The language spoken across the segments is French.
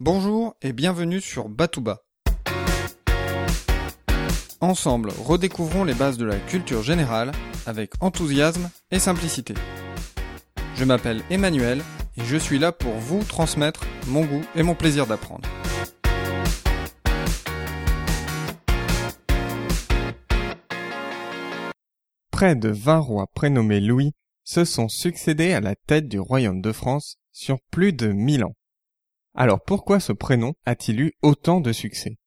Bonjour et bienvenue sur Batouba. Ensemble, redécouvrons les bases de la culture générale avec enthousiasme et simplicité. Je m'appelle Emmanuel et je suis là pour vous transmettre mon goût et mon plaisir d'apprendre. Près de 20 rois prénommés Louis se sont succédés à la tête du royaume de France sur plus de 1000 ans. Alors pourquoi ce prénom a-t-il eu autant de succès?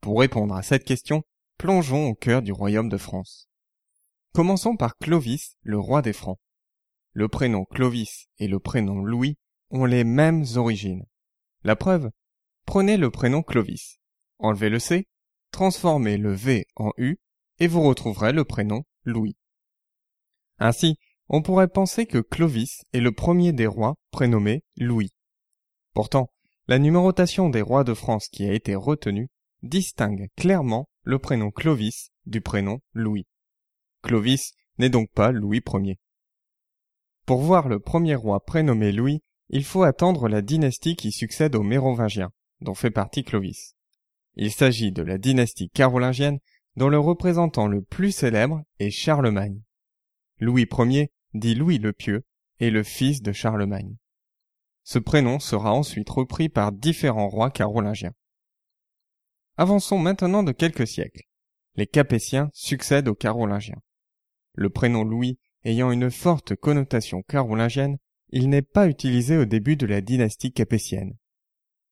Pour répondre à cette question, plongeons au cœur du royaume de France. Commençons par Clovis, le roi des Francs. Le prénom Clovis et le prénom Louis ont les mêmes origines. La preuve Prenez le prénom Clovis, enlevez le C, transformez le V en U et vous retrouverez le prénom Louis. Ainsi, on pourrait penser que Clovis est le premier des rois prénommé Louis. Pourtant, la numérotation des rois de France qui a été retenue distingue clairement le prénom Clovis du prénom Louis. Clovis n'est donc pas Louis Ier. Pour voir le premier roi prénommé Louis, il faut attendre la dynastie qui succède aux Mérovingiens, dont fait partie Clovis. Il s'agit de la dynastie carolingienne dont le représentant le plus célèbre est Charlemagne. Louis Ier, dit Louis le Pieux, est le fils de Charlemagne. Ce prénom sera ensuite repris par différents rois carolingiens. Avançons maintenant de quelques siècles. Les Capétiens succèdent aux Carolingiens. Le prénom Louis ayant une forte connotation carolingienne, il n'est pas utilisé au début de la dynastie capétienne.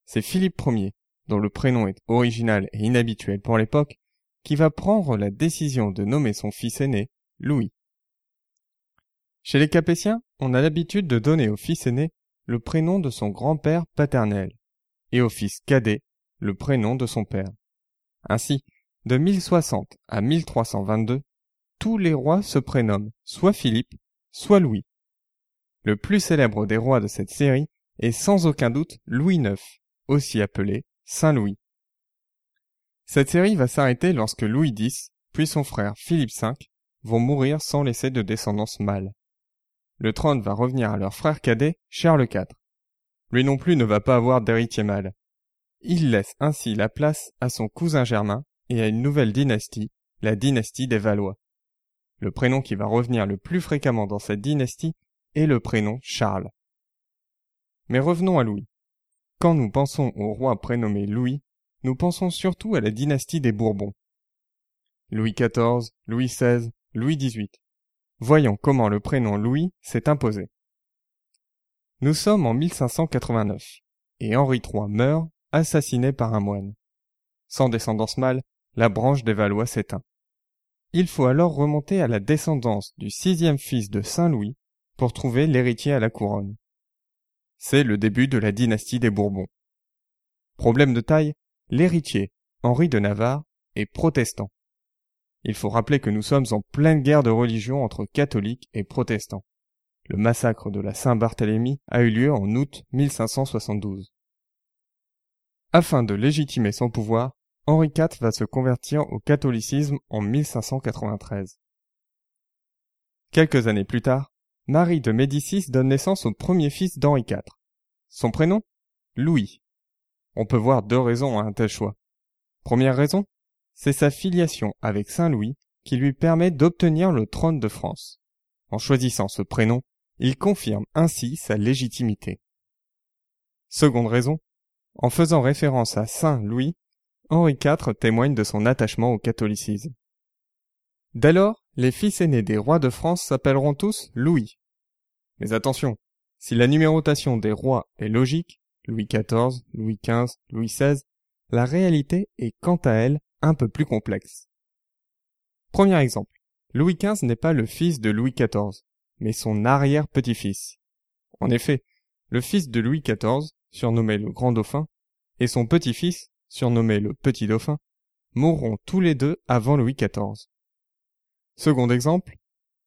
C'est Philippe Ier, dont le prénom est original et inhabituel pour l'époque, qui va prendre la décision de nommer son fils aîné Louis. Chez les Capétiens, on a l'habitude de donner au fils aîné le prénom de son grand-père paternel, et au fils cadet le prénom de son père. Ainsi, de 1060 à 1322, tous les rois se prénomment soit Philippe, soit Louis. Le plus célèbre des rois de cette série est sans aucun doute Louis IX, aussi appelé Saint Louis. Cette série va s'arrêter lorsque Louis X, puis son frère Philippe V, vont mourir sans laisser de descendance mâle le trône va revenir à leur frère cadet, Charles IV. Lui non plus ne va pas avoir d'héritier mâle. Il laisse ainsi la place à son cousin germain et à une nouvelle dynastie, la dynastie des Valois. Le prénom qui va revenir le plus fréquemment dans cette dynastie est le prénom Charles. Mais revenons à Louis. Quand nous pensons au roi prénommé Louis, nous pensons surtout à la dynastie des Bourbons. Louis XIV, Louis XVI, Louis XVIII. Voyons comment le prénom Louis s'est imposé. Nous sommes en 1589, et Henri III meurt, assassiné par un moine. Sans descendance mâle, la branche des Valois s'éteint. Il faut alors remonter à la descendance du sixième fils de Saint Louis pour trouver l'héritier à la couronne. C'est le début de la dynastie des Bourbons. Problème de taille, l'héritier, Henri de Navarre, est protestant. Il faut rappeler que nous sommes en pleine guerre de religion entre catholiques et protestants. Le massacre de la Saint-Barthélemy a eu lieu en août 1572. Afin de légitimer son pouvoir, Henri IV va se convertir au catholicisme en 1593. Quelques années plus tard, Marie de Médicis donne naissance au premier fils d'Henri IV. Son prénom? Louis. On peut voir deux raisons à un tel choix. Première raison, c'est sa filiation avec Saint Louis qui lui permet d'obtenir le trône de France. En choisissant ce prénom, il confirme ainsi sa légitimité. Seconde raison, en faisant référence à Saint Louis, Henri IV témoigne de son attachement au catholicisme. Dès lors, les fils aînés des rois de France s'appelleront tous Louis. Mais attention, si la numérotation des rois est logique, Louis XIV, Louis XV, Louis XVI, la réalité est quant à elle un peu plus complexe. Premier exemple. Louis XV n'est pas le fils de Louis XIV, mais son arrière-petit-fils. En effet, le fils de Louis XIV, surnommé le Grand Dauphin, et son petit-fils, surnommé le Petit Dauphin, mourront tous les deux avant Louis XIV. Second exemple,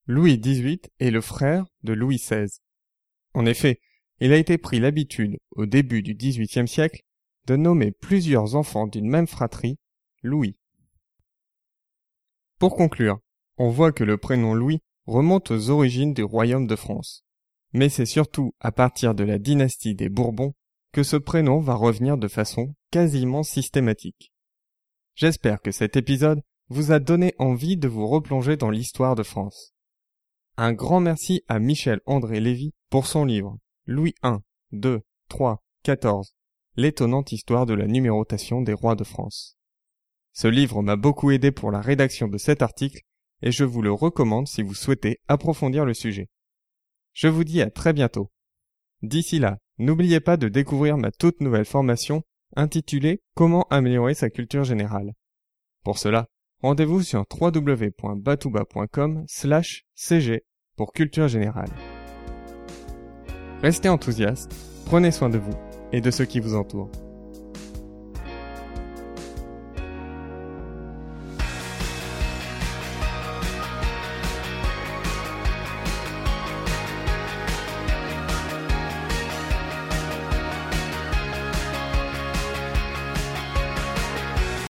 Louis XVIII est le frère de Louis XVI. En effet, il a été pris l'habitude, au début du XVIIIe siècle, de nommer plusieurs enfants d'une même fratrie Louis. Pour conclure, on voit que le prénom Louis remonte aux origines du royaume de France. Mais c'est surtout à partir de la dynastie des Bourbons que ce prénom va revenir de façon quasiment systématique. J'espère que cet épisode vous a donné envie de vous replonger dans l'histoire de France. Un grand merci à Michel André Lévy pour son livre Louis I, II, III, XIV, l'étonnante histoire de la numérotation des rois de France. Ce livre m'a beaucoup aidé pour la rédaction de cet article et je vous le recommande si vous souhaitez approfondir le sujet. Je vous dis à très bientôt. D'ici là, n'oubliez pas de découvrir ma toute nouvelle formation intitulée Comment améliorer sa culture générale. Pour cela, rendez-vous sur www.batouba.com slash cg pour culture générale. Restez enthousiaste, prenez soin de vous et de ceux qui vous entourent.